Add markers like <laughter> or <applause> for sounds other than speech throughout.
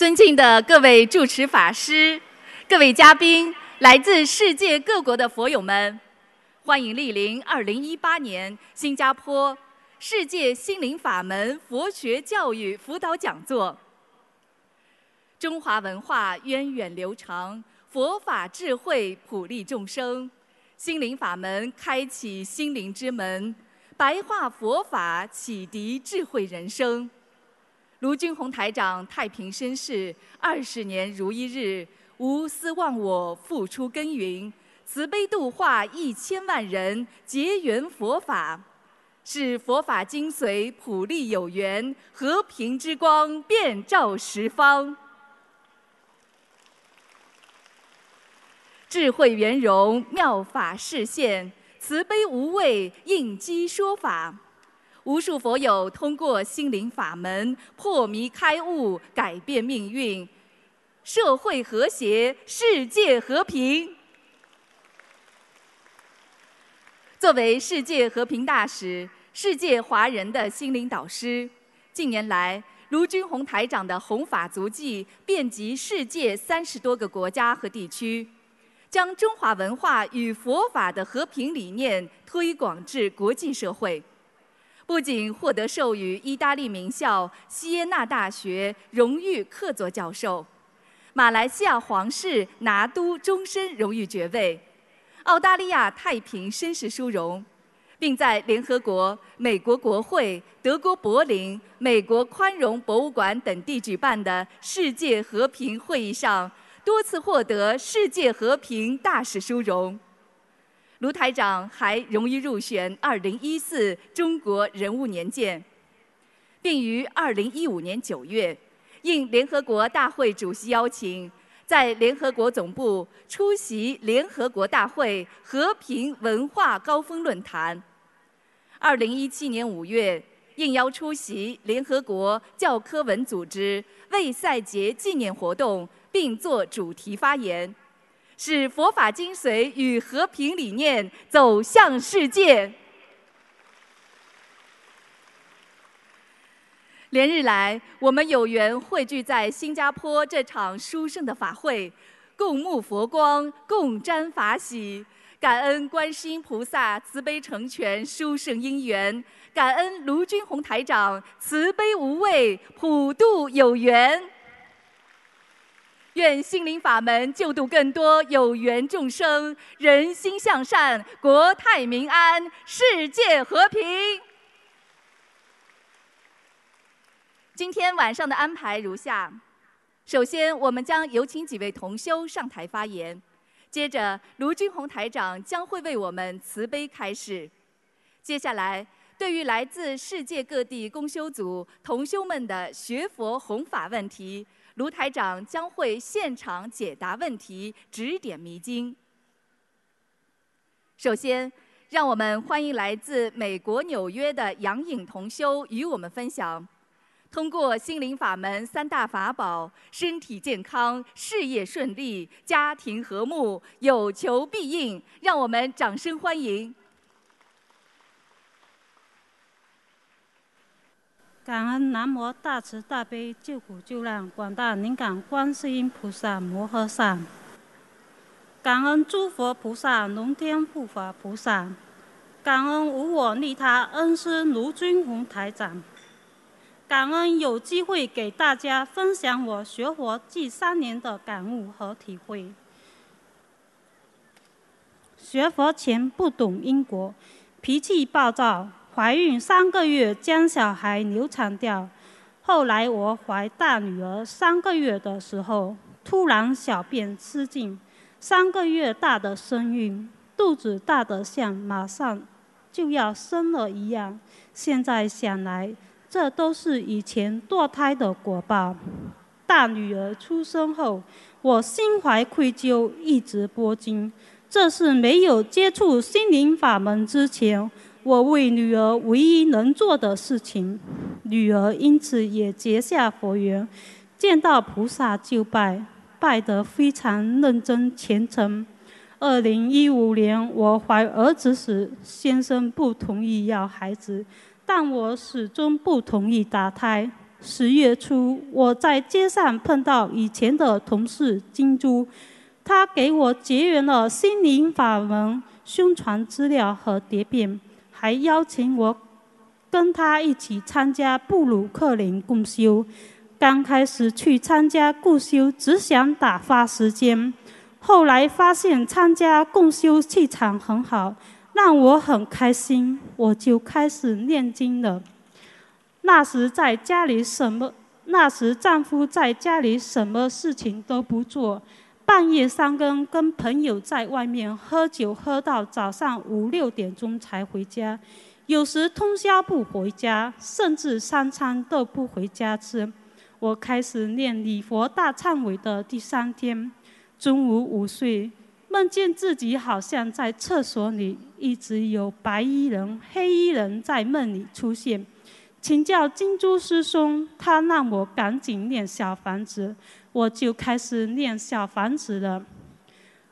尊敬的各位主持法师、各位嘉宾、来自世界各国的佛友们，欢迎莅临2018年新加坡世界心灵法门佛学教育辅导讲座。中华文化源远流长，佛法智慧普利众生，心灵法门开启心灵之门，白话佛法启迪智慧人生。卢军宏台长太平绅士，二十年如一日，无私忘我，付出耕耘，慈悲度化一千万人，结缘佛法，使佛法精髓普利有缘，和平之光遍照十方，智慧圆融妙法示现，慈悲无畏应机说法。无数佛友通过心灵法门破迷开悟，改变命运，社会和谐，世界和平。作为世界和平大使、世界华人的心灵导师，近年来卢军宏台长的弘法足迹遍及世界三十多个国家和地区，将中华文化与佛法的和平理念推广至国际社会。不仅获得授予意大利名校锡耶纳大学荣誉客座教授，马来西亚皇室拿督终身荣誉爵位，澳大利亚太平绅士殊荣，并在联合国、美国国会、德国柏林、美国宽容博物馆等地举办的世界和平会议上多次获得世界和平大使殊荣。卢台长还荣誉入选2014中国人物年鉴，并于2015年9月，应联合国大会主席邀请，在联合国总部出席联合国大会和平文化高峰论坛。2017年5月，应邀出席联合国教科文组织为赛节纪念活动，并作主题发言。使佛法精髓与和平理念走向世界。连日来，我们有缘汇聚在新加坡这场殊胜的法会，共沐佛光，共沾法喜，感恩观世音菩萨慈悲成全殊胜因缘，感恩卢军宏台长慈悲无畏，普度有缘。愿心灵法门救度更多有缘众生，人心向善，国泰民安，世界和平。今天晚上的安排如下：首先，我们将有请几位同修上台发言；接着，卢军宏台长将会为我们慈悲开示；接下来，对于来自世界各地公修组同修们的学佛弘法问题。卢台长将会现场解答问题，指点迷津。首先，让我们欢迎来自美国纽约的杨颖同修与我们分享：通过心灵法门三大法宝，身体健康、事业顺利、家庭和睦，有求必应。让我们掌声欢迎。感恩南无大慈大悲救苦救难广大灵感观世音菩萨摩诃萨，感恩诸佛菩萨龙天护法菩萨，感恩无我利他恩师卢军宏台长，感恩有机会给大家分享我学佛近三年的感悟和体会。学佛前不懂因果，脾气暴躁。怀孕三个月将小孩流产掉，后来我怀大女儿三个月的时候，突然小便失禁，三个月大的身孕，肚子大的像马上就要生了一样。现在想来，这都是以前堕胎的果报。大女儿出生后，我心怀愧疚，一直播经。这是没有接触心灵法门之前。我为女儿唯一能做的事情，女儿因此也结下佛缘，见到菩萨就拜，拜得非常认真虔诚。二零一五年我怀儿子时，先生不同意要孩子，但我始终不同意打胎。十月初，我在街上碰到以前的同事金珠，他给我结缘了心灵法门宣传资料和碟片，还邀请我跟他一起参加布鲁克林共修。刚开始去参加共修，只想打发时间，后来发现参加共修气场很好，让我很开心，我就开始念经了。那时在家里什么？那时丈夫在家里什么事情都不做，半夜三更跟朋友在外面喝酒，喝到早上五六点钟才回家，有时通宵不回家，甚至三餐都不回家吃。我开始念礼佛大忏悔的第三天，中午午睡，梦见自己好像在厕所里，一直有白衣人、黑衣人在梦里出现。请教金珠师兄，他让我赶紧念小房子，我就开始念小房子了。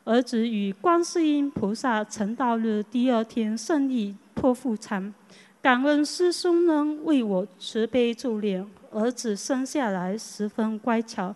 儿子与观世音菩萨成道日第二天顺利剖腹产，感恩师兄能为我慈悲助念，儿子生下来十分乖巧，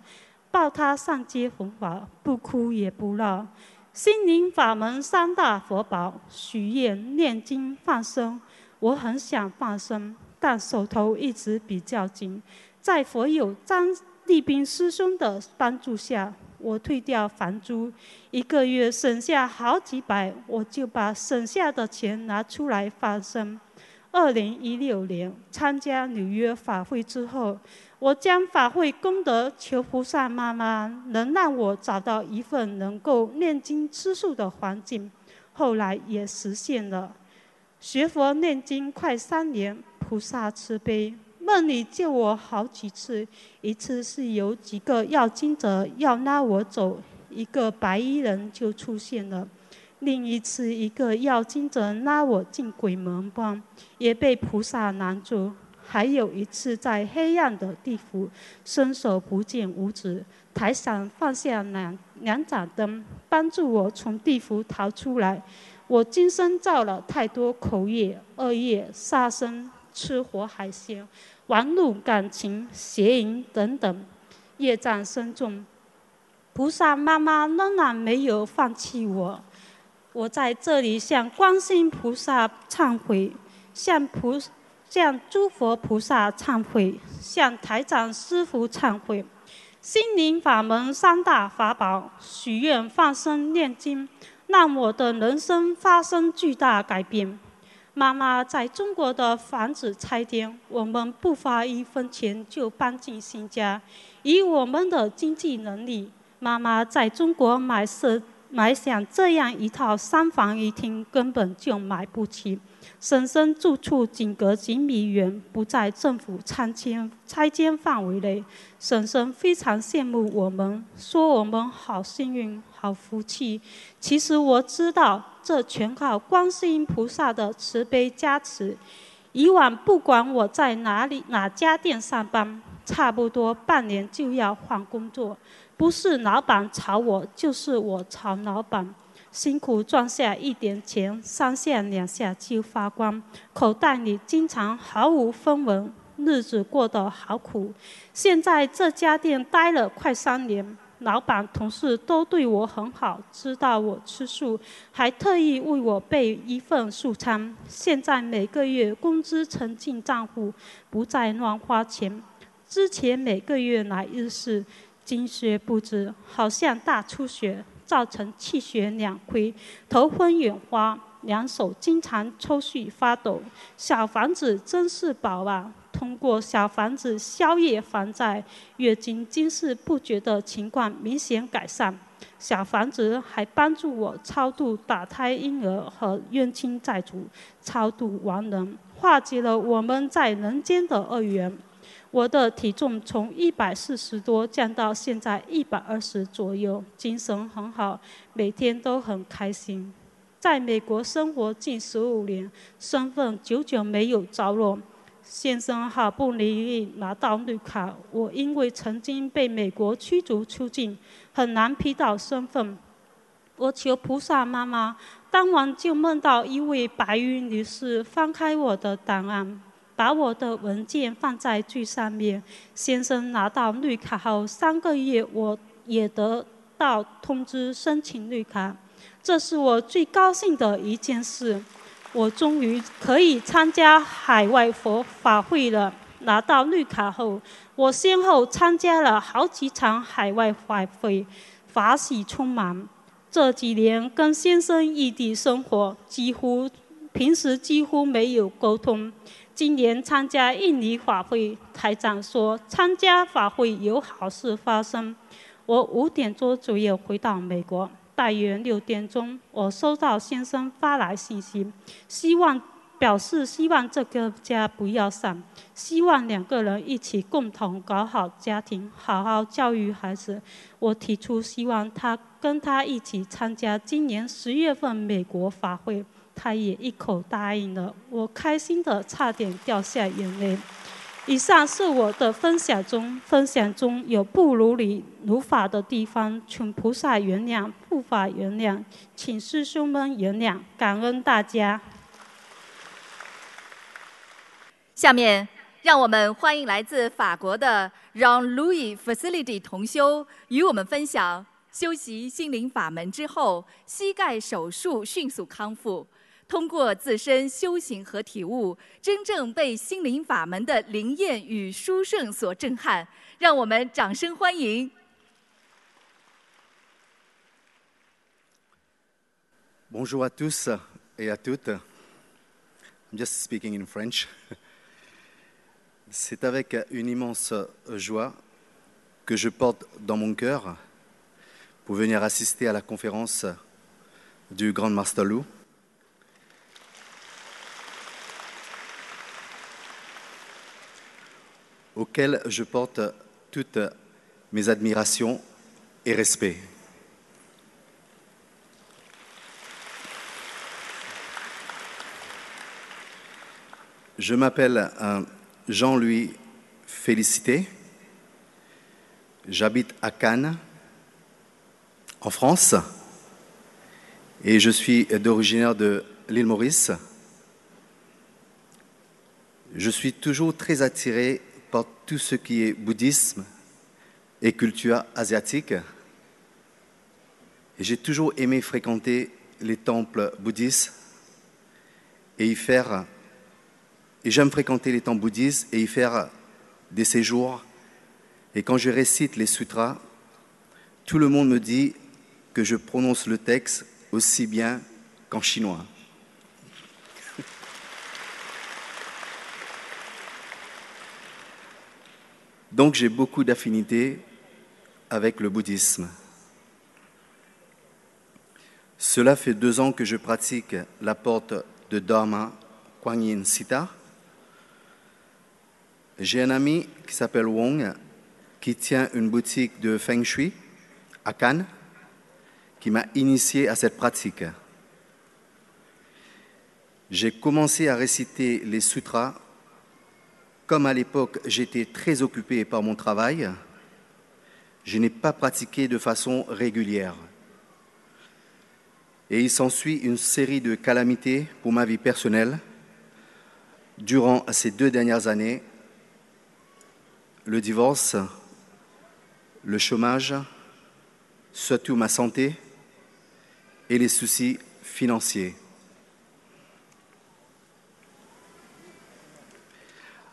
抱他上街弘法，不哭也不闹。心灵法门三大佛宝：许愿、念经、放生。我很想放生。但手头一直比较紧，在佛友张立斌师兄的帮助下，我退掉房租，一个月省下好几百，我就把省下的钱拿出来放生。二零一六年参加纽约法会之后，我将法会功德求菩萨妈妈能让我找到一份能够念经吃素的环境，后来也实现了。学佛念经快三年。菩萨慈悲，梦里见我好几次。一次是有几个要经者要拉我走，一个白衣人就出现了；另一次，一个要经者拉我进鬼门关，也被菩萨拦住。还有一次，在黑暗的地府，伸手不见五指，台上放下两两盏灯，帮助我从地府逃出来。我今生造了太多口业、恶业、杀生。吃活海鲜、玩弄感情、邪淫等等，业障深重。菩萨妈妈仍然没有放弃我。我在这里向观世音菩萨忏悔，向菩向诸佛菩萨忏悔，向台长师傅忏悔。心灵法门三大法宝：许愿、放生、念经，让我的人生发生巨大改变。妈妈在中国的房子拆迁，我们不花一分钱就搬进新家。以我们的经济能力，妈妈在中国买是买像这样一套三房一厅根本就买不起。婶婶住处仅隔几米远，不在政府拆迁拆迁范围内。婶婶非常羡慕我们，说我们好幸运。好福气，其实我知道，这全靠观世音菩萨的慈悲加持。以往不管我在哪里哪家店上班，差不多半年就要换工作，不是老板炒我，就是我炒老板。辛苦赚下一点钱，三下两下就花光，口袋里经常毫无分文，日子过得好苦。现在这家店待了快三年。老板、同事都对我很好，知道我吃素，还特意为我备一份素餐。现在每个月工资存进账户，不再乱花钱。之前每个月来一次，精血不止，好像大出血，造成气血两亏，头昏眼花，两手经常抽搐发抖。小房子真是宝啊！通过小房子宵夜还债，月经经事不绝的情况明显改善。小房子还帮助我超度打胎婴儿和冤亲债主，超度亡人，化解了我们在人间的恶缘。我的体重从一百四十多降到现在一百二十左右，精神很好，每天都很开心。在美国生活近十五年，身份久久没有着落。先生好不容易拿到绿卡，我因为曾经被美国驱逐出境，很难批到身份。我求菩萨妈妈，当晚就梦到一位白衣女士翻开我的档案，把我的文件放在最上面。先生拿到绿卡后三个月，我也得到通知申请绿卡，这是我最高兴的一件事。我终于可以参加海外佛法会了。拿到绿卡后，我先后参加了好几场海外法会，法喜充满。这几年跟先生异地生活，几乎平时几乎没有沟通。今年参加印尼法会，台长说参加法会有好事发生。我五点多左右回到美国。大约六点钟，我收到先生发来信息，希望表示希望这个家不要散，希望两个人一起共同搞好家庭，好好教育孩子。我提出希望他跟他一起参加今年十月份美国法会，他也一口答应了。我开心的差点掉下眼泪。以上是我的分享中，分享中有不如理如法的地方，请菩萨原谅，护法原谅，请师兄们原谅，感恩大家。下面，让我们欢迎来自法国的让 Louis Facility 同修，与我们分享修习心灵法门之后，膝盖手术迅速康复。通过自身修行和体悟，真正被心灵法门的灵验与殊胜所震撼，让我们掌声欢迎。Bonjour à tous et à toutes. I'm just speaking in French. C'est avec une immense joie que je porte dans mon cœur pour venir assister à la conférence du Grand Master Lou. Auquel je porte toutes mes admirations et respects. Je m'appelle euh, Jean-Louis Félicité. J'habite à Cannes, en France, et je suis d'origine de l'île Maurice. Je suis toujours très attiré par tout ce qui est bouddhisme et culture asiatique. J'ai toujours aimé fréquenter les temples bouddhistes et y faire. Et j'aime fréquenter les temples bouddhistes et y faire des séjours. Et quand je récite les sutras, tout le monde me dit que je prononce le texte aussi bien qu'en chinois. Donc j'ai beaucoup d'affinités avec le bouddhisme. Cela fait deux ans que je pratique la porte de Dharma Kuan Yin Sita. J'ai un ami qui s'appelle Wong qui tient une boutique de Feng Shui à Cannes qui m'a initié à cette pratique. J'ai commencé à réciter les sutras comme à l'époque j'étais très occupé par mon travail, je n'ai pas pratiqué de façon régulière. Et il s'ensuit une série de calamités pour ma vie personnelle durant ces deux dernières années. Le divorce, le chômage, surtout ma santé et les soucis financiers.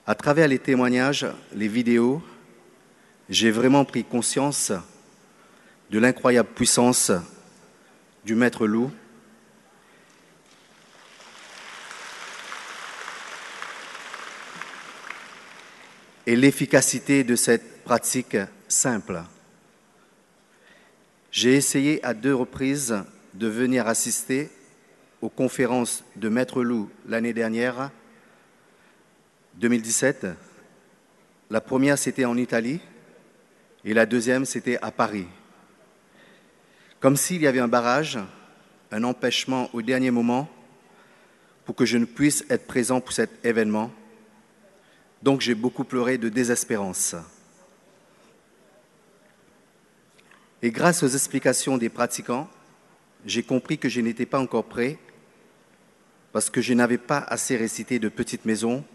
À travers les témoignages, les vidéos, j'ai vraiment pris conscience de l'incroyable puissance du maître loup et l'efficacité de cette pratique simple. J'ai essayé à deux reprises de venir assister aux conférences de Maître Loup l'année dernière 2017. La première, c'était en Italie et la deuxième, c'était à Paris. Comme s'il y avait un barrage, un empêchement au dernier moment pour que je ne puisse être présent pour cet événement. Donc j'ai beaucoup pleuré de désespérance. Et grâce aux explications des pratiquants, j'ai compris que je n'étais pas encore prêt parce que je n'avais pas assez récité de petites maisons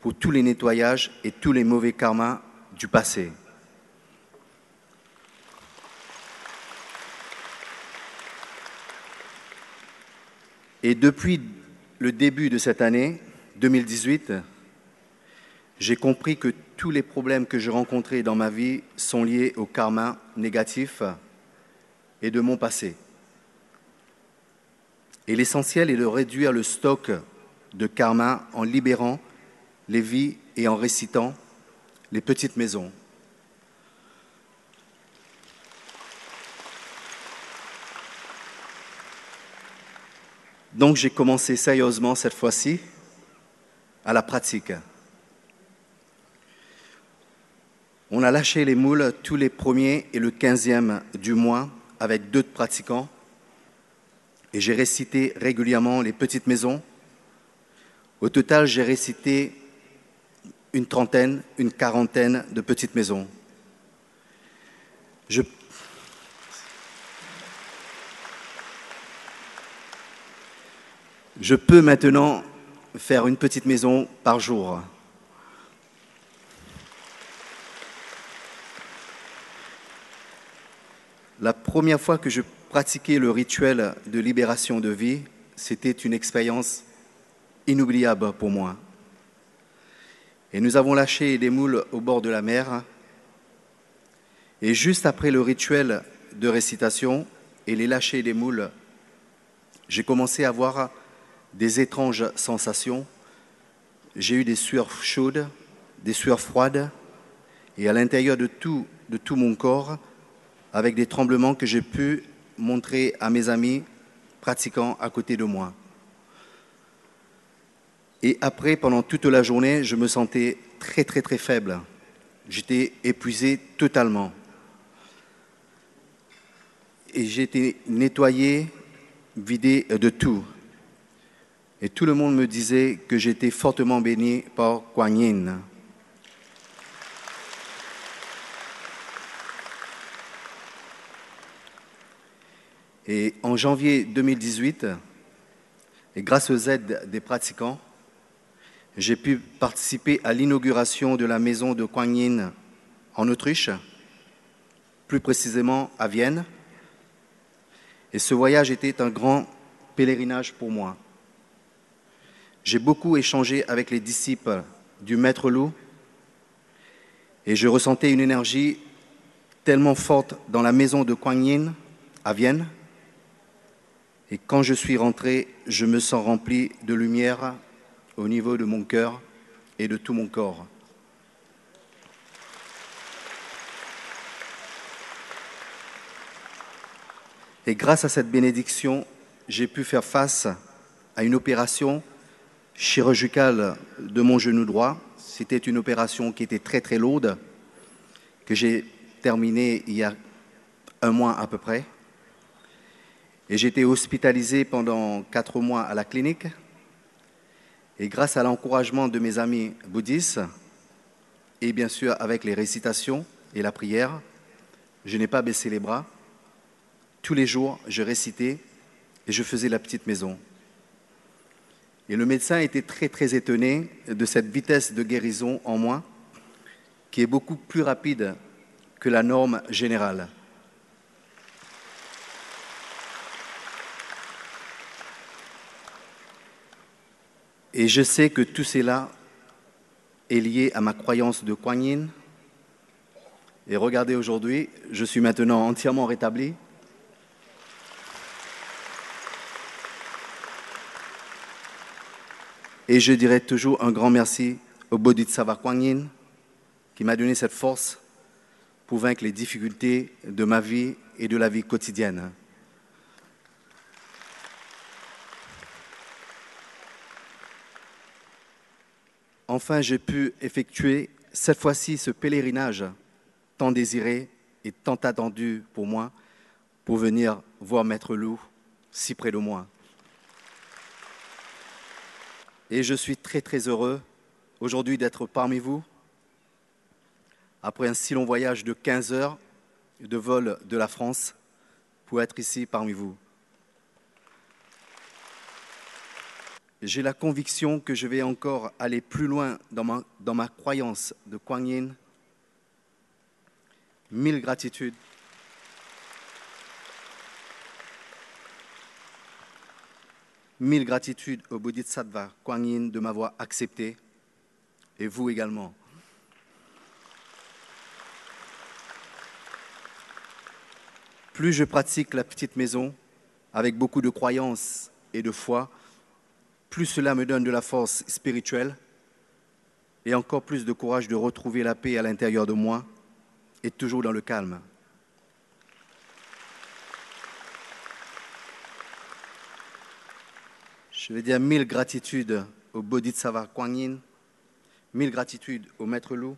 pour tous les nettoyages et tous les mauvais karmas du passé. Et depuis le début de cette année, 2018, j'ai compris que tous les problèmes que j'ai rencontrés dans ma vie sont liés au karma négatif et de mon passé. Et l'essentiel est de réduire le stock de karma en libérant les vies et en récitant les petites maisons. Donc j'ai commencé sérieusement cette fois-ci à la pratique. On a lâché les moules tous les premiers et le quinzième du mois avec deux pratiquants et j'ai récité régulièrement les petites maisons. Au total, j'ai récité une trentaine, une quarantaine de petites maisons. Je, peux maintenant faire une petite maison par jour. La première fois que je pratiquais le rituel de libération de vie, c'était une expérience inoubliable pour moi. Et nous avons lâché des moules au bord de la mer. Et juste après le rituel de récitation et les lâcher des moules, j'ai commencé à avoir des étranges sensations. J'ai eu des sueurs chaudes, des sueurs froides, et à l'intérieur de tout, mon corps, avec des tremblements que j'ai pu montrer à mes amis pratiquants à côté de moi. Et après, pendant toute la journée, je me sentais très très très faible. J'étais épuisé totalement. Et j'étais nettoyé, vidé de tout. Et tout le monde me disait que j'étais fortement béni par Kuan Yin. Et en janvier 2018, et grâce aux aides des pratiquants, j'ai pu participer à l'inauguration de la maison de Kuan Yin en Autriche, plus précisément à Vienne. Et ce voyage était un grand pèlerinage pour moi. J'ai beaucoup échangé avec les disciples du Maître Loup et je ressentais une énergie tellement forte dans la maison de Kuan Yin à Vienne et quand je suis rentré, je me sens rempli de lumière au niveau de mon cœur et de tout mon corps. Et grâce à cette bénédiction, j'ai pu faire face à une opération chirurgicale de mon genou droit. C'était une opération qui était très très lourde, que j'ai terminée il y a un mois à peu près. Et j'ai été hospitalisé pendant quatre mois à la clinique. Et grâce à l'encouragement de mes amis bouddhistes, et bien sûr avec les récitations et la prière, je n'ai pas baissé les bras. Tous les jours, je récitais et je faisais la petite maison. Et le médecin était très très étonné de cette vitesse de guérison en moi, qui est beaucoup plus rapide que la norme générale. Et je sais que tout cela est lié à ma croyance de Kuan Yin. Et regardez aujourd'hui, je suis maintenant entièrement rétabli. Et je dirai toujours un grand merci au Bodhisattva Kuan Yin qui m'a donné cette force pour vaincre les difficultés de ma vie et de la vie quotidienne. Enfin, j'ai pu effectuer cette fois-ci ce pèlerinage tant désiré et tant attendu pour moi pour venir voir Maître Loup si près de moi. Et je suis très très heureux aujourd'hui d'être parmi vous après un si long voyage de 15 heures de vol de la France pour être ici parmi vous. J'ai la conviction que je vais encore aller plus loin dans ma, dans ma croyance de Kuan Yin. Mille gratitudes. Mille gratitudes au Bodhisattva Kuan Yin de m'avoir accepté et vous également. Plus je pratique la petite maison avec beaucoup de croyance et de foi, plus cela me donne de la force spirituelle et encore plus de courage de retrouver la paix à l'intérieur de moi et toujours dans le calme. Je vais dire mille gratitudes au Bodhisattva Kuan Yin, mille gratitudes au Maître Loup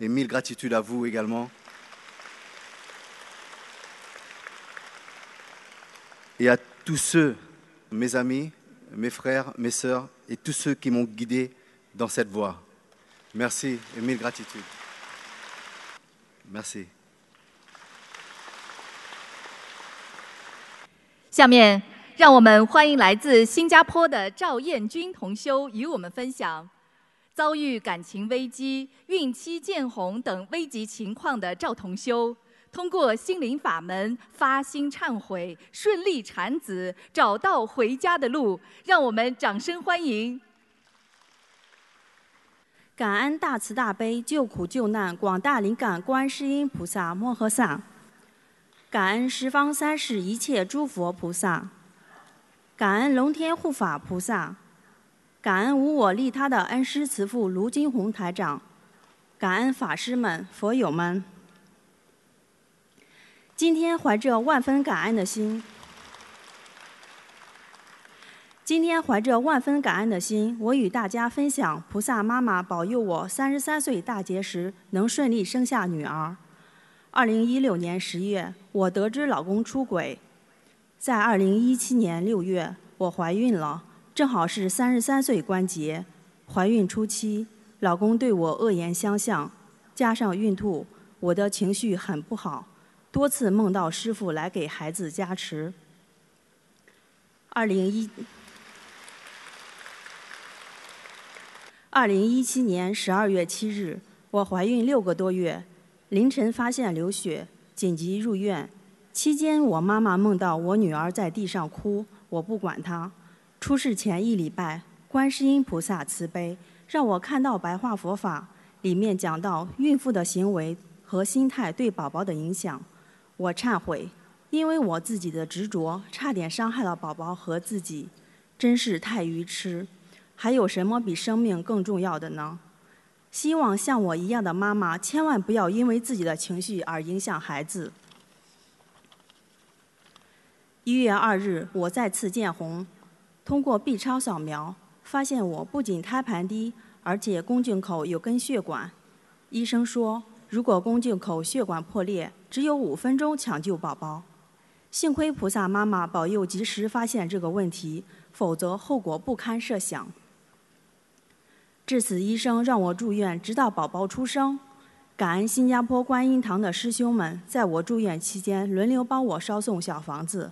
et mille gratitudes à vous également. Et à tous ceux, mes amis, mes frères, mes sœurs et tous ceux qui m'ont guidé dans cette voie. Merci et mille gratitudes. Merci. 下面，让我们欢迎来自新加坡的赵彦军同修与我们分享遭遇感情危机、孕期见红等危急情况的赵同修，通过心灵法门发心忏悔，顺利产子，找到回家的路。让我们掌声欢迎！感恩大慈大悲救苦救难广大灵感观世音菩萨摩诃萨，感恩十方三世一切诸佛菩萨，感恩龙天护法菩萨，感恩无我利他的恩师慈父卢金红台长，感恩法师们、佛友们。今天怀着万分感恩的心。今天怀着万分感恩的心，我与大家分享菩萨妈妈保佑我三十三岁大劫时能顺利生下女儿。二零一六年十月，我得知老公出轨，在二零一七年六月，我怀孕了，正好是三十三岁关节。怀孕初期，老公对我恶言相向，加上孕吐，我的情绪很不好，多次梦到师傅来给孩子加持。二零一。二零一七年十二月七日，我怀孕六个多月，凌晨发现流血，紧急入院。期间，我妈妈梦到我女儿在地上哭，我不管她。出事前一礼拜，观世音菩萨慈悲，让我看到白话佛法，里面讲到孕妇的行为和心态对宝宝的影响。我忏悔，因为我自己的执着，差点伤害了宝宝和自己，真是太愚痴。还有什么比生命更重要的呢？希望像我一样的妈妈千万不要因为自己的情绪而影响孩子。一月二日，我再次见红，通过 B 超扫描，发现我不仅胎盘低，而且宫颈口有根血管。医生说，如果宫颈口血管破裂，只有五分钟抢救宝宝。幸亏菩萨妈妈保佑及时发现这个问题，否则后果不堪设想。至此，医生让我住院，直到宝宝出生。感恩新加坡观音堂的师兄们，在我住院期间轮流帮我捎送小房子，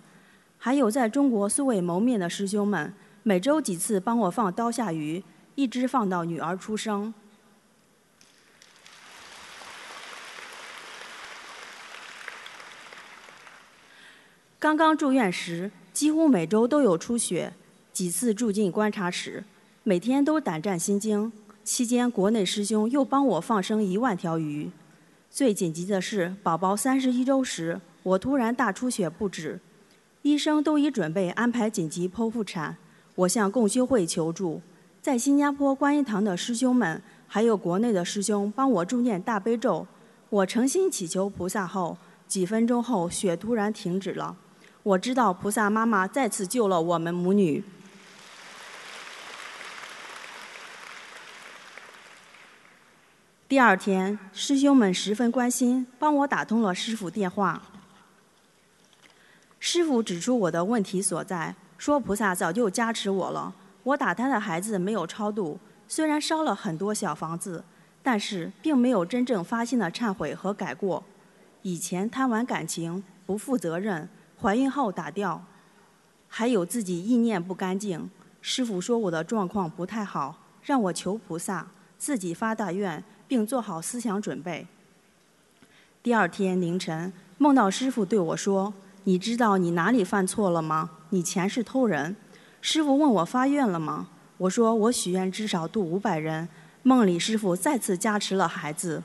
还有在中国素未谋面的师兄们，每周几次帮我放刀下鱼，一直放到女儿出生。刚刚住院时，几乎每周都有出血，几次住进观察室。每天都胆战心惊，期间国内师兄又帮我放生一万条鱼。最紧急的是，宝宝三十一周时，我突然大出血不止，医生都已准备安排紧急剖腹产。我向共修会求助，在新加坡观音堂的师兄们，还有国内的师兄帮我助念大悲咒。我诚心祈求菩萨后，几分钟后血突然停止了。我知道菩萨妈妈再次救了我们母女。第二天，师兄们十分关心，帮我打通了师傅电话。师傅指出我的问题所在，说菩萨早就加持我了。我打胎的孩子没有超度，虽然烧了很多小房子，但是并没有真正发心的忏悔和改过。以前贪玩感情、不负责任，怀孕后打掉，还有自己意念不干净。师傅说我的状况不太好，让我求菩萨，自己发大愿，并做好思想准备。第二天凌晨，梦到师傅对我说：“你知道你哪里犯错了吗？你前世偷人。”师傅问我发愿了吗？我说我许愿至少度五百人。梦里师傅再次加持了孩子。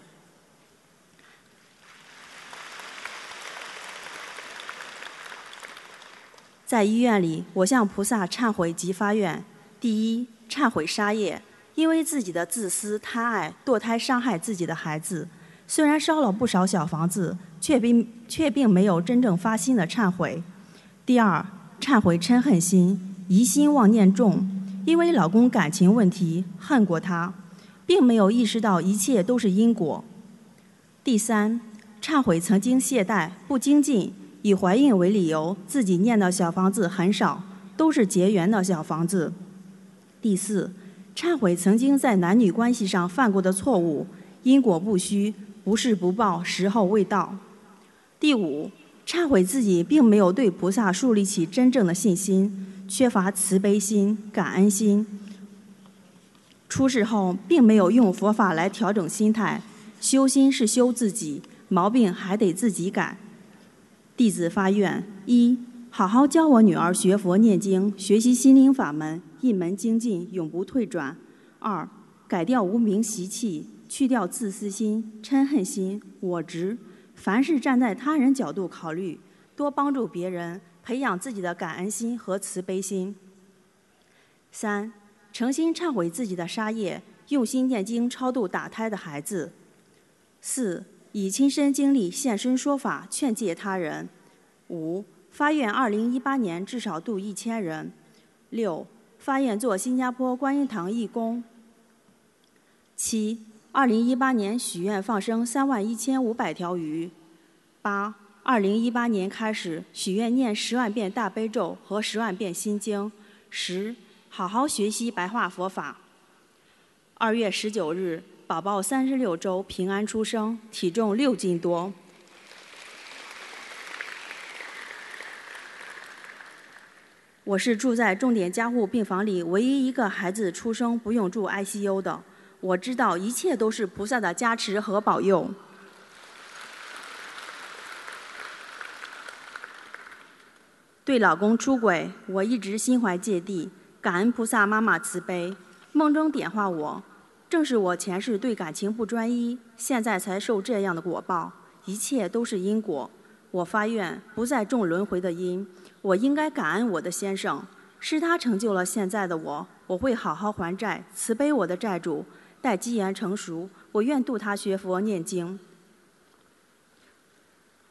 在医院里，我向菩萨忏悔及发愿：第一，忏悔杀业，因为自己的自私贪爱，堕胎伤害自己的孩子。虽然烧了不少小房子，却并却并没有真正发心的忏悔。第二，忏悔嗔恨心，疑心妄念重，因为老公感情问题恨过他，并没有意识到一切都是因果。第三，忏悔曾经懈怠不精进。以怀孕为理由，自己念的小房子很少，都是结缘的小房子。第四，忏悔曾经在男女关系上犯过的错误，因果不虚，不是不报，时候未到。第五，忏悔自己并没有对菩萨树立起真正的信心，缺乏慈悲心、感恩心。出事后并没有用佛法来调整心态，修心是修自己，毛病还得自己改。弟子发愿：一、好好教我女儿学佛念经，学习心灵法门，一门精进，永不退转；二、改掉无名习气，去掉自私心、嗔恨心、我执，凡事站在他人角度考虑，多帮助别人，培养自己的感恩心和慈悲心；三、诚心忏悔自己的杀业，用心念经超度打胎的孩子；四。以亲身经历现身说法，劝诫他人。五、发愿二零一八年至少度一千人。六、发愿做新加坡观音堂义工。七、二零一八年许愿放生三万一千五百条鱼。八、二零一八年开始许愿念十万遍大悲咒和十万遍心经。十、好好学习白话佛法。二月十九日。宝宝三十六周平安出生，体重六斤多。我是住在重点加护病房里唯一一个孩子出生不用住 ICU 的。我知道一切都是菩萨的加持和保佑。对老公出轨，我一直心怀芥蒂，感恩菩萨妈妈慈悲，梦中点化我。正是我前世对感情不专一，现在才受这样的果报。一切都是因果。我发愿不再种轮回的因。我应该感恩我的先生，是他成就了现在的我。我会好好还债，慈悲我的债主。待机缘成熟，我愿度他学佛念经。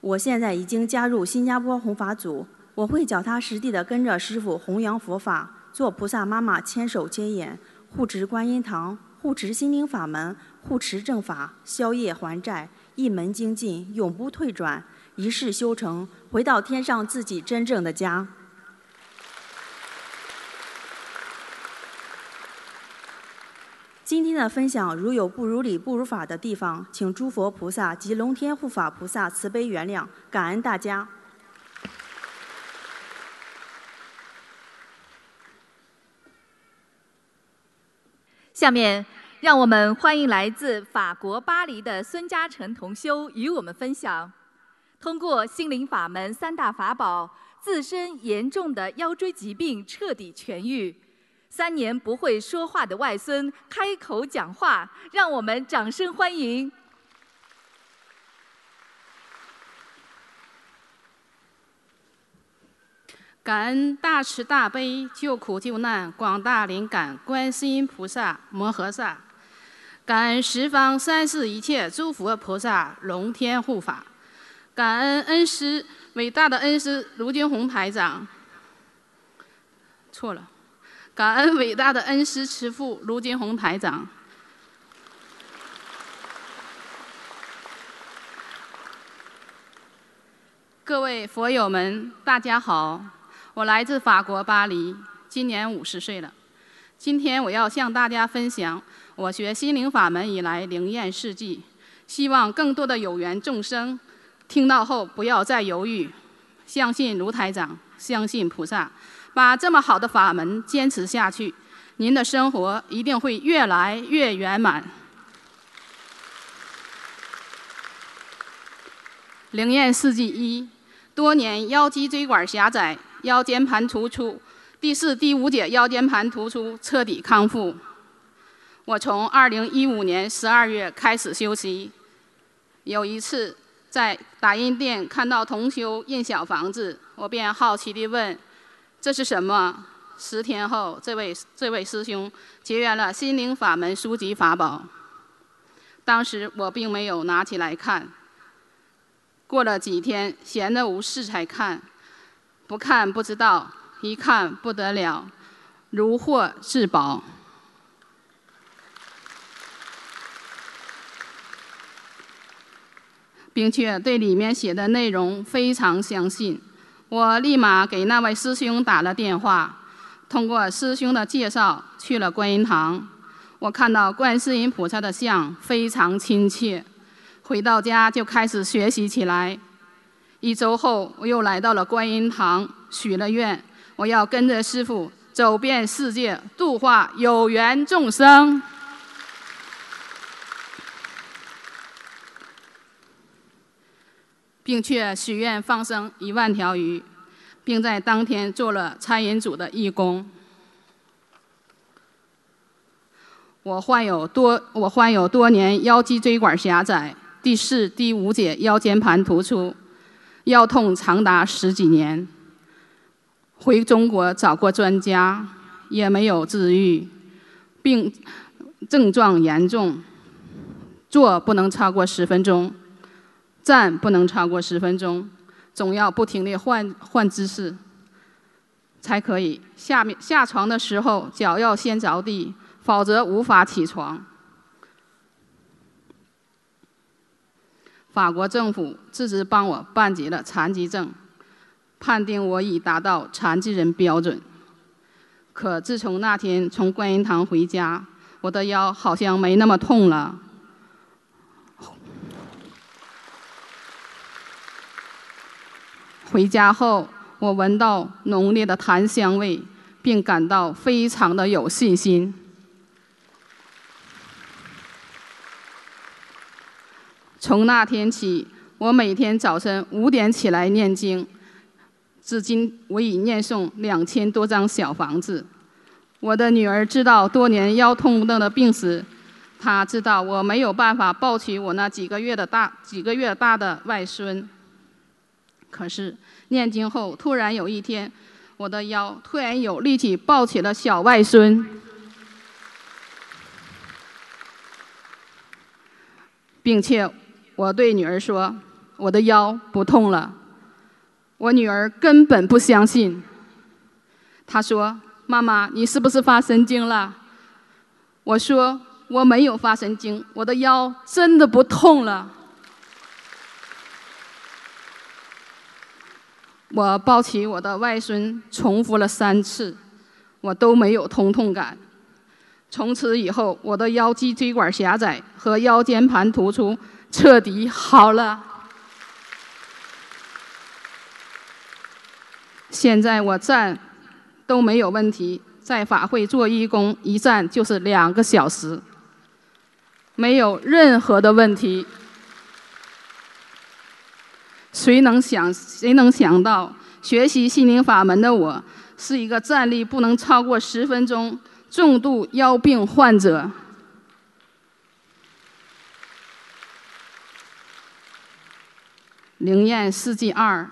我现在已经加入新加坡弘法组，我会脚踏实地的跟着师傅弘扬佛法，做菩萨妈妈千手千眼，护持观音堂。护持心灵法门，护持正法，消业还债，一门精进，永不退转，一世修成，回到天上自己真正的家。今天的分享如有不如理、不如法的地方，请诸佛菩萨及龙天护法菩萨慈悲原谅，感恩大家。下面，让我们欢迎来自法国巴黎的孙嘉诚同修与我们分享：通过心灵法门三大法宝，自身严重的腰椎疾病彻底痊愈；三年不会说话的外孙开口讲话，让我们掌声欢迎。感恩大慈大悲救苦救难广大灵感观世音菩萨摩诃萨，感恩十方三世一切诸佛菩萨龙天护法，感恩恩师伟大的恩师卢军宏台长。错了，感恩伟大的恩师慈父卢军宏台长。各位佛友们，大家好。我来自法国巴黎，今年五十岁了。今天我要向大家分享我学心灵法门以来灵验事迹，希望更多的有缘众生听到后不要再犹豫，相信卢台长，相信菩萨，把这么好的法门坚持下去，您的生活一定会越来越圆满。灵验事迹一：多年腰脊椎管狭窄，腰间盘突出，第四、第五节腰间盘突出彻底康复。我从2015年12月开始休息，有一次在打印店看到同修印小房子，我便好奇地问：“这是什么？”十天后，这位这位师兄结缘了心灵法门书籍法宝。当时我并没有拿起来看。过了几天，闲得无事才看，不看不知道，一看不得了，如获至宝，并且对里面写的内容非常相信。我立马给那位师兄打了电话，通过师兄的介绍去了观音堂。我看到观世音菩萨的像，非常亲切。回到家就开始学习起来。一周后，我又来到了观音堂，许了愿，我要跟着师傅走遍世界，度化有缘众生，并且许愿放生一万条鱼，并在当天做了餐饮组的义工。我患有多，我患有多年腰脊椎管狭窄。第四、第五节腰间盘突出，腰痛长达十几年。回中国找过专家，也没有治愈，病症状严重。坐不能超过十分钟，站不能超过十分钟，总要不停地换换姿势，才可以下面下床的时候脚要先着地，否则无法起床。法国政府自知帮我办结了残疾证，判定我已达到残疾人标准。可自从那天从观音堂回家，我的腰好像没那么痛了。回家后，我闻到浓烈的檀香味，并感到非常的有信心。从那天起，我每天早晨五点起来念经，至今我已念诵两千多张小房子。我的女儿知道多年腰痛症的病史，她知道我没有办法抱起我那几个月的大几个月大的外孙。可是念经后，突然有一天，我的腰突然有力气抱起了小外孙。并且。我对女儿说：“我的腰不痛了。”我女儿根本不相信。她说：“妈妈，你是不是发神经了？”我说：“我没有发神经，我的腰真的不痛了。”我抱起我的外孙，重复了三次，我都没有疼痛感。从此以后，我的腰肌椎管狭窄和腰间盘突出。彻底好了。现在我站都没有问题，在法会做义工，一站就是两个小时，没有任何的问题。谁能想？谁能想到，学习心灵法门的我，是一个站立不能超过十分钟重度腰病患者。灵验世纪二，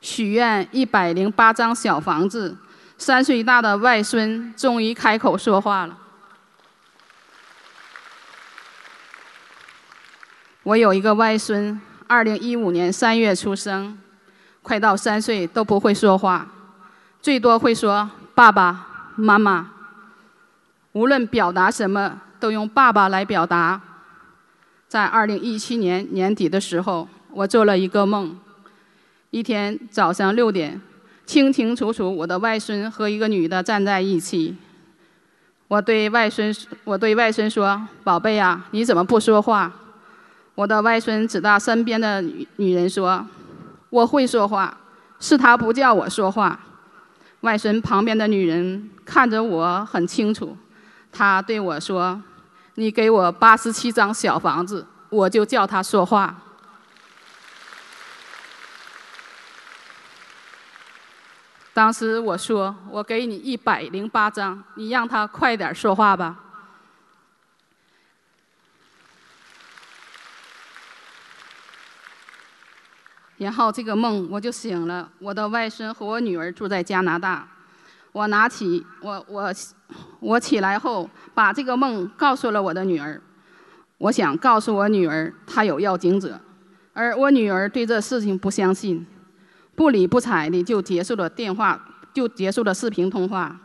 许愿一百零八张小房子，三岁大的外孙终于开口说话了。我有一个外孙，二零一五年三月出生，快到三岁都不会说话，最多会说爸爸妈妈。无论表达什么，都用爸爸来表达。在二零一七年年底的时候。我做了一个梦，一天早上六点，清清楚楚，我的外孙和一个女的站在一起。我对外孙，我对外孙说：“宝贝啊，你怎么不说话？”我的外孙指到身边的女女人说：“我会说话，是他不叫我说话。”外孙旁边的女人看着我很清楚，他对我说：“你给我八十七张小房子，我就叫他说话。”当时我说：“我给你一百零八张，你让他快点说话吧。”然后这个梦我就醒了。我的外孙和我女儿住在加拿大。我拿起我我我起来后，把这个梦告诉了我的女儿。我想告诉我女儿，她有要经者，而我女儿对这事情不相信。不理不睬的就结束了电话，就结束了视频通话。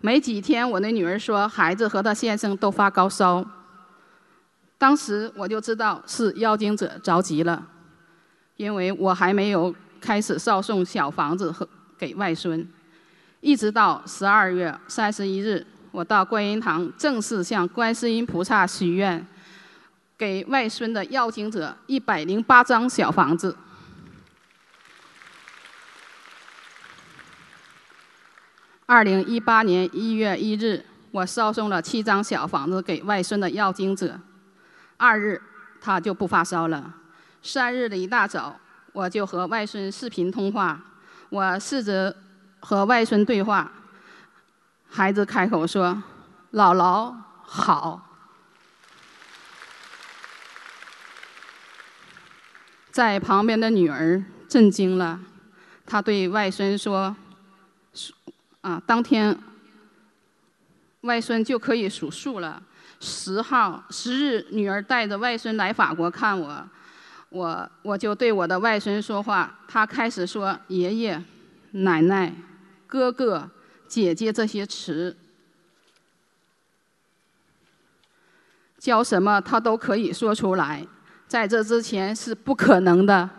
没几天，我的女儿说孩子和她先生都发高烧。当时我就知道是妖精者着急了，因为我还没有开始烧送小房子和给外孙。一直到十二月三十一日，我到观音堂正式向观世音菩萨许愿，给外孙的要经者一百零八张小房子。二零一八年一月一日，我烧送了七张小房子给外孙的要经者。二日，他就不发烧了。三日的一大早，我就和外孙视频通话。我试着和外孙对话，孩子开口说：“姥姥好。”在旁边的女儿震惊了，她对外孙说。数啊，当天外孙就可以数数了。十号十日，女儿带着外孙来法国看我，我我就对我的外孙说话，他开始说爷爷、奶奶、哥哥、姐姐这些词，叫什么他都可以说出来，在这之前是不可能的。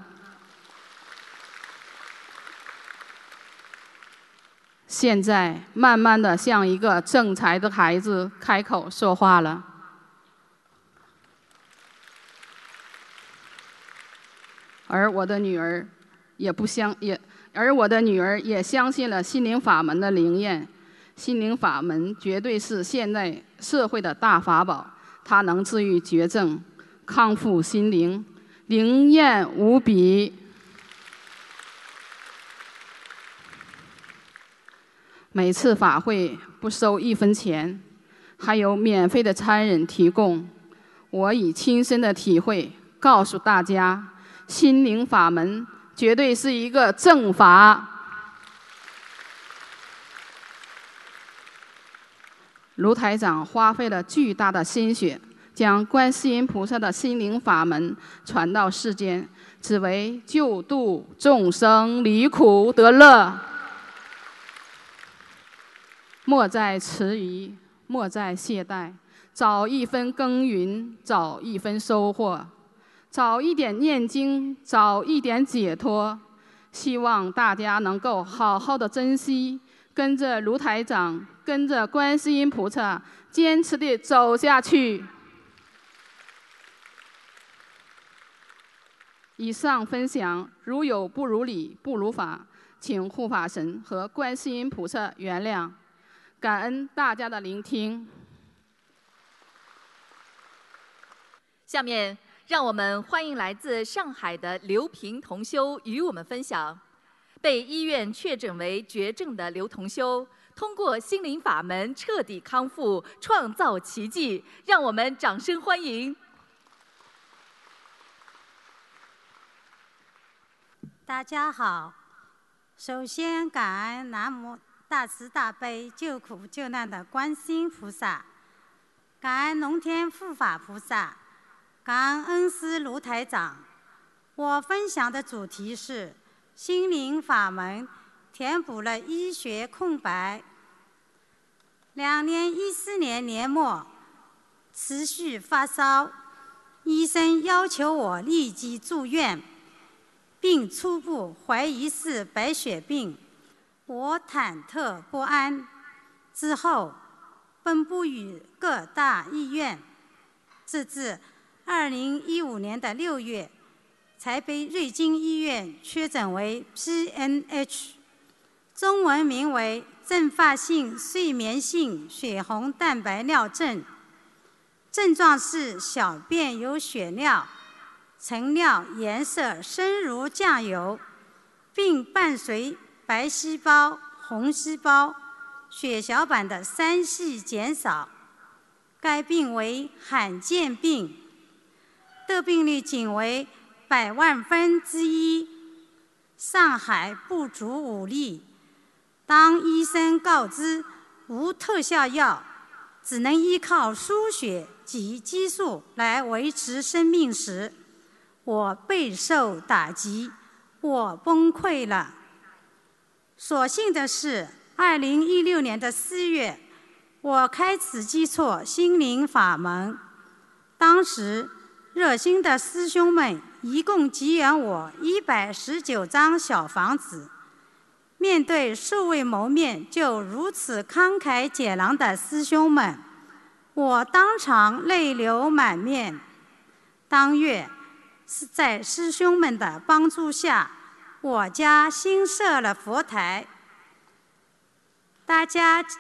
现在慢慢的像一个正才的孩子开口说话了，而我的女儿也不相也，而我的女儿也相信了心灵法门的灵验。心灵法门绝对是现代社会的大法宝，它能治愈绝症，康复心灵，灵验无比。每次法会不收一分钱，还有免费的餐饮提供。我以亲身的体会告诉大家，心灵法门绝对是一个正法。卢台长花费了巨大的心血，将观世音菩萨的心灵法门传到世间，只为救度众生离苦得乐。莫在迟疑，莫在懈怠，早一分耕耘，早一分收获，早一点念经，早一点解脱。希望大家能够好好的珍惜，跟着卢台长，跟着观世音菩萨，坚持的走下去。以上分享如有不如理、不如法，请护法神和观世音菩萨原谅。感恩大家的聆听。下面，让我们欢迎来自上海的刘平同修与我们分享。被医院确诊为绝症的刘同修，通过心灵法门彻底康复，创造奇迹。让我们掌声欢迎！大家好，首先感恩南无。大慈大悲救苦救难的观世音菩萨，感恩龙天护法菩萨，感恩师卢台长。我分享的主题是心灵法门填补了医学空白。两年一四年年末，持续发烧，医生要求我立即住院，并初步怀疑是白血病。我忐忑不安，之后奔波于各大医院，直至二零一五年的六月，才被瑞金医院确诊为 PNH。中文名为阵发性睡眠性血红蛋白尿症，症状是小便有血尿，晨尿颜色深如酱油，并伴随白细胞、红细胞、血小板的三系减少。该病为罕见病，得病率仅为百万分之一，上海不足五例。当医生告知无特效药，只能依靠输血及激素来维持生命时，我备受打击，我崩溃了。所幸的是，二零一六年的四月。我开始接触心灵法门，当时热心的师兄们一共给予我一百十九张小房子。面对素未谋面就如此慷慨解囊的师兄们，我当场泪流满面。当月是在师兄们的帮助下，我家新设了佛台，大家。<sighs>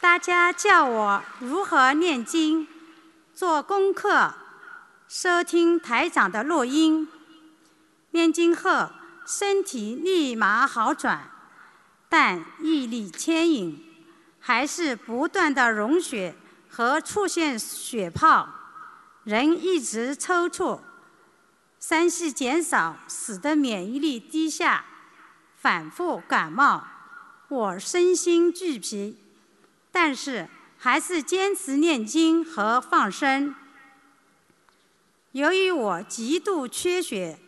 大家叫我如何念经、做功课、收听台长的录音。念经后，身体立马好转，但毅力牵引，还是不断的溶血和出现血泡，人一直抽搐，三系减少，使得免疫力低下，反复感冒，我身心俱疲。但是还是坚持念经和放生。由于我极度缺血，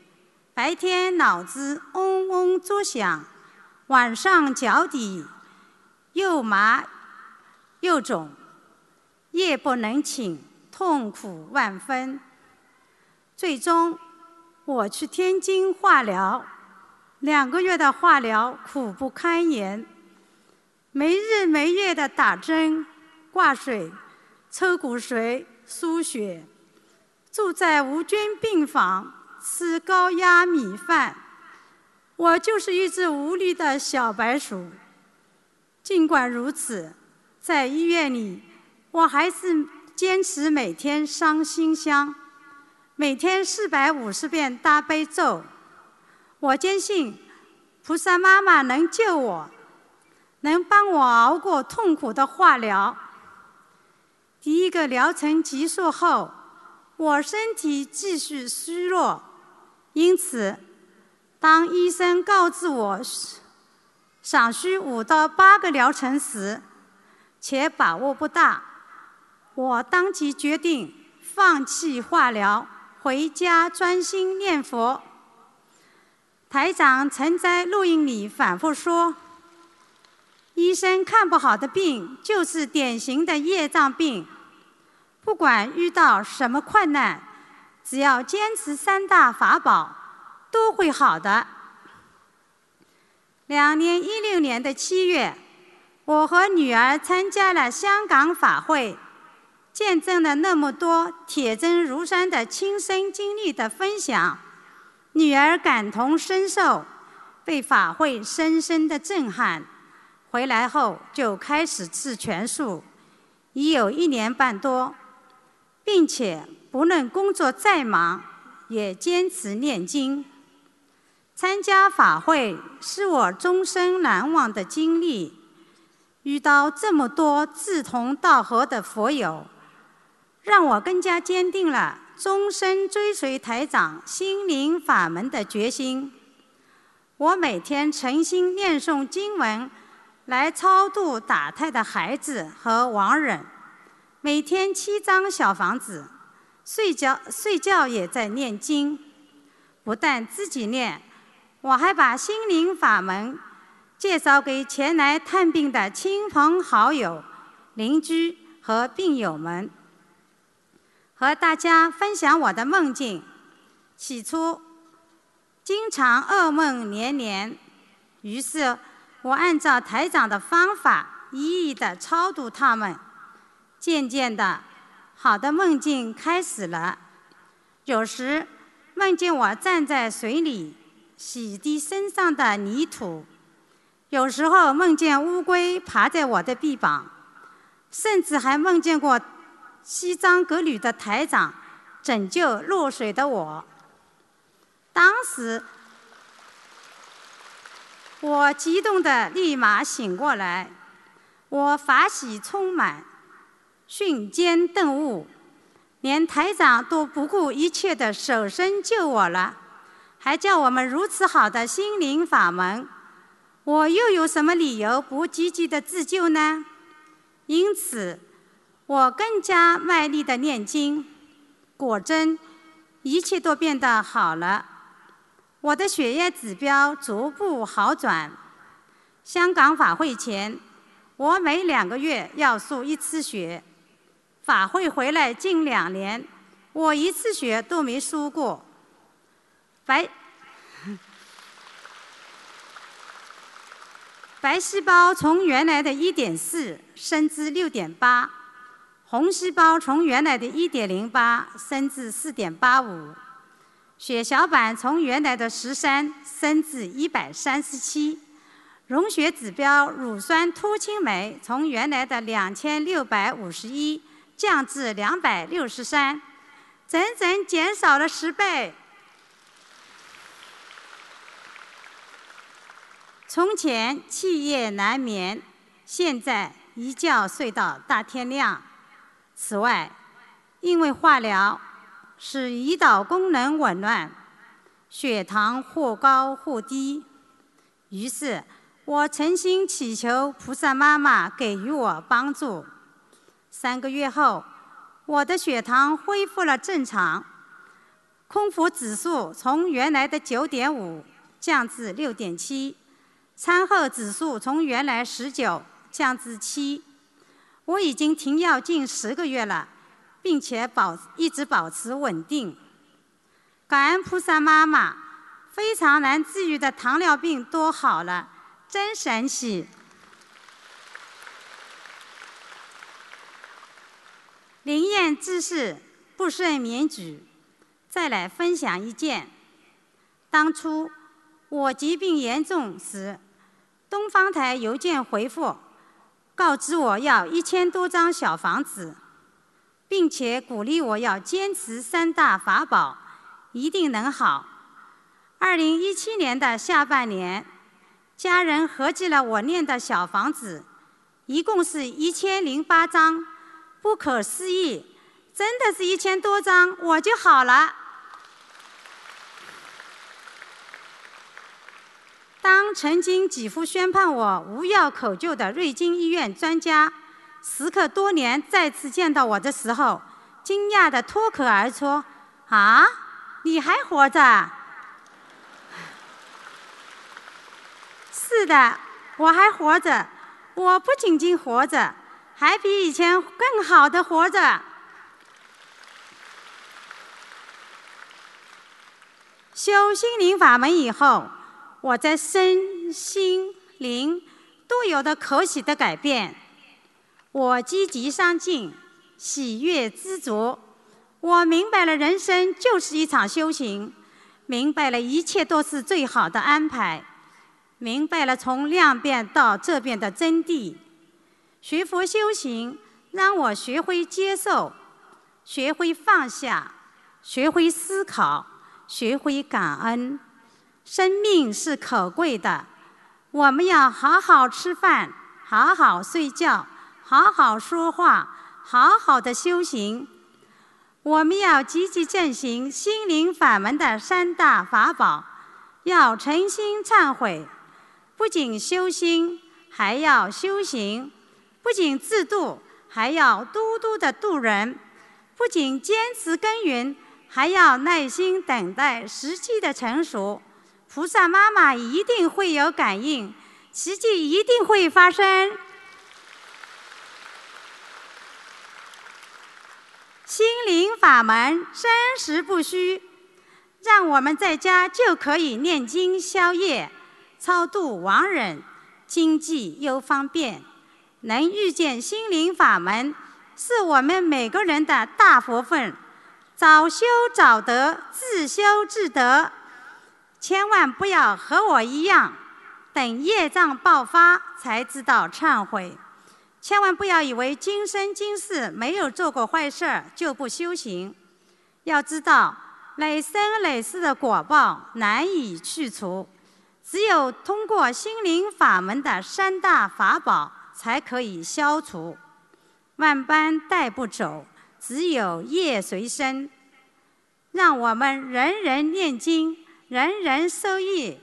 白天脑子嗡嗡作响，晚上脚底又麻又肿，夜不能寝，痛苦万分。最终，我去天津化疗，两个月的化疗苦不堪言。没日没夜的打针、挂水、抽骨髓、输血，住在无菌病房，吃高压米饭。我就是一只无力的小白鼠。尽管如此，在医院里，我还是坚持每天上心香，每天四百五十遍大悲咒。我坚信，菩萨妈妈能救我。能帮我熬过痛苦的化疗。第一个疗程结束后，我身体继续虚弱，因此，当医生告知我尚需五到八个疗程时，且把握不大，我当即决定放弃化疗，回家专心念佛。台长曾在录音里反复说。医生看不好的病，就是典型的业障病。不管遇到什么困难，只要坚持三大法宝，都会好的。两年一六年的七月，我和女儿参加了香港法会，见证了那么多铁证如山的亲身经历的分享，女儿感同身受，被法会深深的震撼。回来后就开始吃全素，已有一年半多，并且不论工作再忙，也坚持念经。参加法会是我终身难忘的经历，遇到这么多志同道合的佛友，让我更加坚定了终身追随台长心灵法门的决心。我每天诚心念诵经文。来超度打胎的孩子和亡人，每天七张小房子，睡觉睡觉也在念经。不但自己念，我还把心灵法门介绍给前来探病的亲朋好友、邻居和病友们，和大家分享我的梦境。起初，经常噩梦连连，于是。我按照台长的方法，一一的超度他们。渐渐的，好的梦境开始了。有时梦见我站在水里，洗涤身上的泥土，有时候梦见乌龟爬在我的臂膀，甚至还梦见过西装革履的台长拯救落水的我。当时我激动的立马醒过来，我法喜充满，瞬间顿悟，连台长都不顾一切的舍身救我了，还教我们如此好的心灵法门。我又有什么理由不积极的自救呢？因此，我更加卖力的念经，果真，一切都变得好了。我的血液指标逐步好转。香港法会前，我每两个月要输一次血；法会回来近两年，我一次血都没输过。白。白细胞从原来的1.4升至6.8，红细胞从原来的1.08升至4.85，血小板从原来的13升至137，溶血指标乳酸脱氢酶从原来的2651降至263，整整减少了十倍。从前气夜难眠，现在一觉睡到大天亮。此外，因为化疗使胰岛功能紊乱，血糖或高或低，于是我诚心祈求菩萨妈妈给予我帮助。三个月后，我的血糖恢复了正常，空腹指数从原来的九点五降至六点七。餐后指数从原来十九降至七，我已经停药近十个月了，并且保一直保持稳定。感恩菩萨妈妈，非常难治愈的糖尿病都好了，真神奇！灵验之事不胜枚举，再来分享一件。当初我疾病严重时。东方台邮件回复，告知我要一千多张小房子，并且鼓励我要坚持三大法宝，一定能好。二零一七年的下半年，家人合计了我念的小房子，一共是一千零八张，不可思议，真的是一千多张我就好了。当曾经几乎宣判我无药可救的瑞金医院专家，时隔多年再次见到我的时候，惊讶的脱口而出：“啊，你还活着？” <laughs> 是的，我还活着。我不仅仅活着，还比以前更好的活着。修心灵法门以后。我在身心灵都有的可喜的改变，我积极上进，喜悦知足。我明白了，人生就是一场修行，明白了一切都是最好的安排，明白了从量变到质变的真谛。学佛修行，让我学会接受，学会放下，学会思考，学会感恩。生命是可贵的，我们要好好吃饭，好好睡觉，好好说话，好好的修行。我们要积极践行心灵法门的三大法宝，要诚心忏悔，不仅修心，还要修行；不仅自度，还要嘟嘟的度人；不仅坚持耕耘，还要耐心等待时机的成熟。菩萨妈妈一定会有感应，奇迹一定会发生。心灵法门真实不虚，让我们在家就可以念经消业、超度亡人，经济又方便。能遇见心灵法门，是我们每个人的大福分。早修早得，自修自得。千万不要和我一样，等业障爆发才知道忏悔。千万不要以为今生今世没有做过坏事就不修行。要知道，累生累世的果报难以去除，只有通过心灵法门的三大法宝才可以消除。万般带不走，只有业随身。让我们人人念经，人人受益，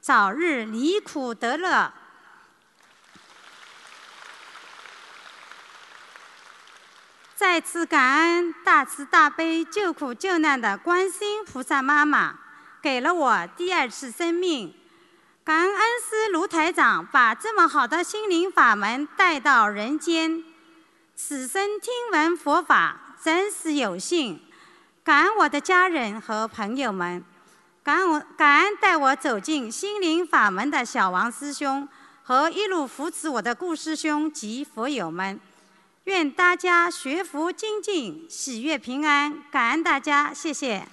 早日离苦得乐。再次感恩大慈大悲救苦救难的观世音菩萨妈妈，给了我第二次生命。感恩师卢台长把这么好的心灵法门带到人间。此生听闻佛法，真是有幸。感恩我的家人和朋友们，感恩我感恩带我走进心灵法门的小王师兄和一路扶持我的顾师兄及佛友们。愿大家学佛精进，喜悦平安。感恩大家，谢谢。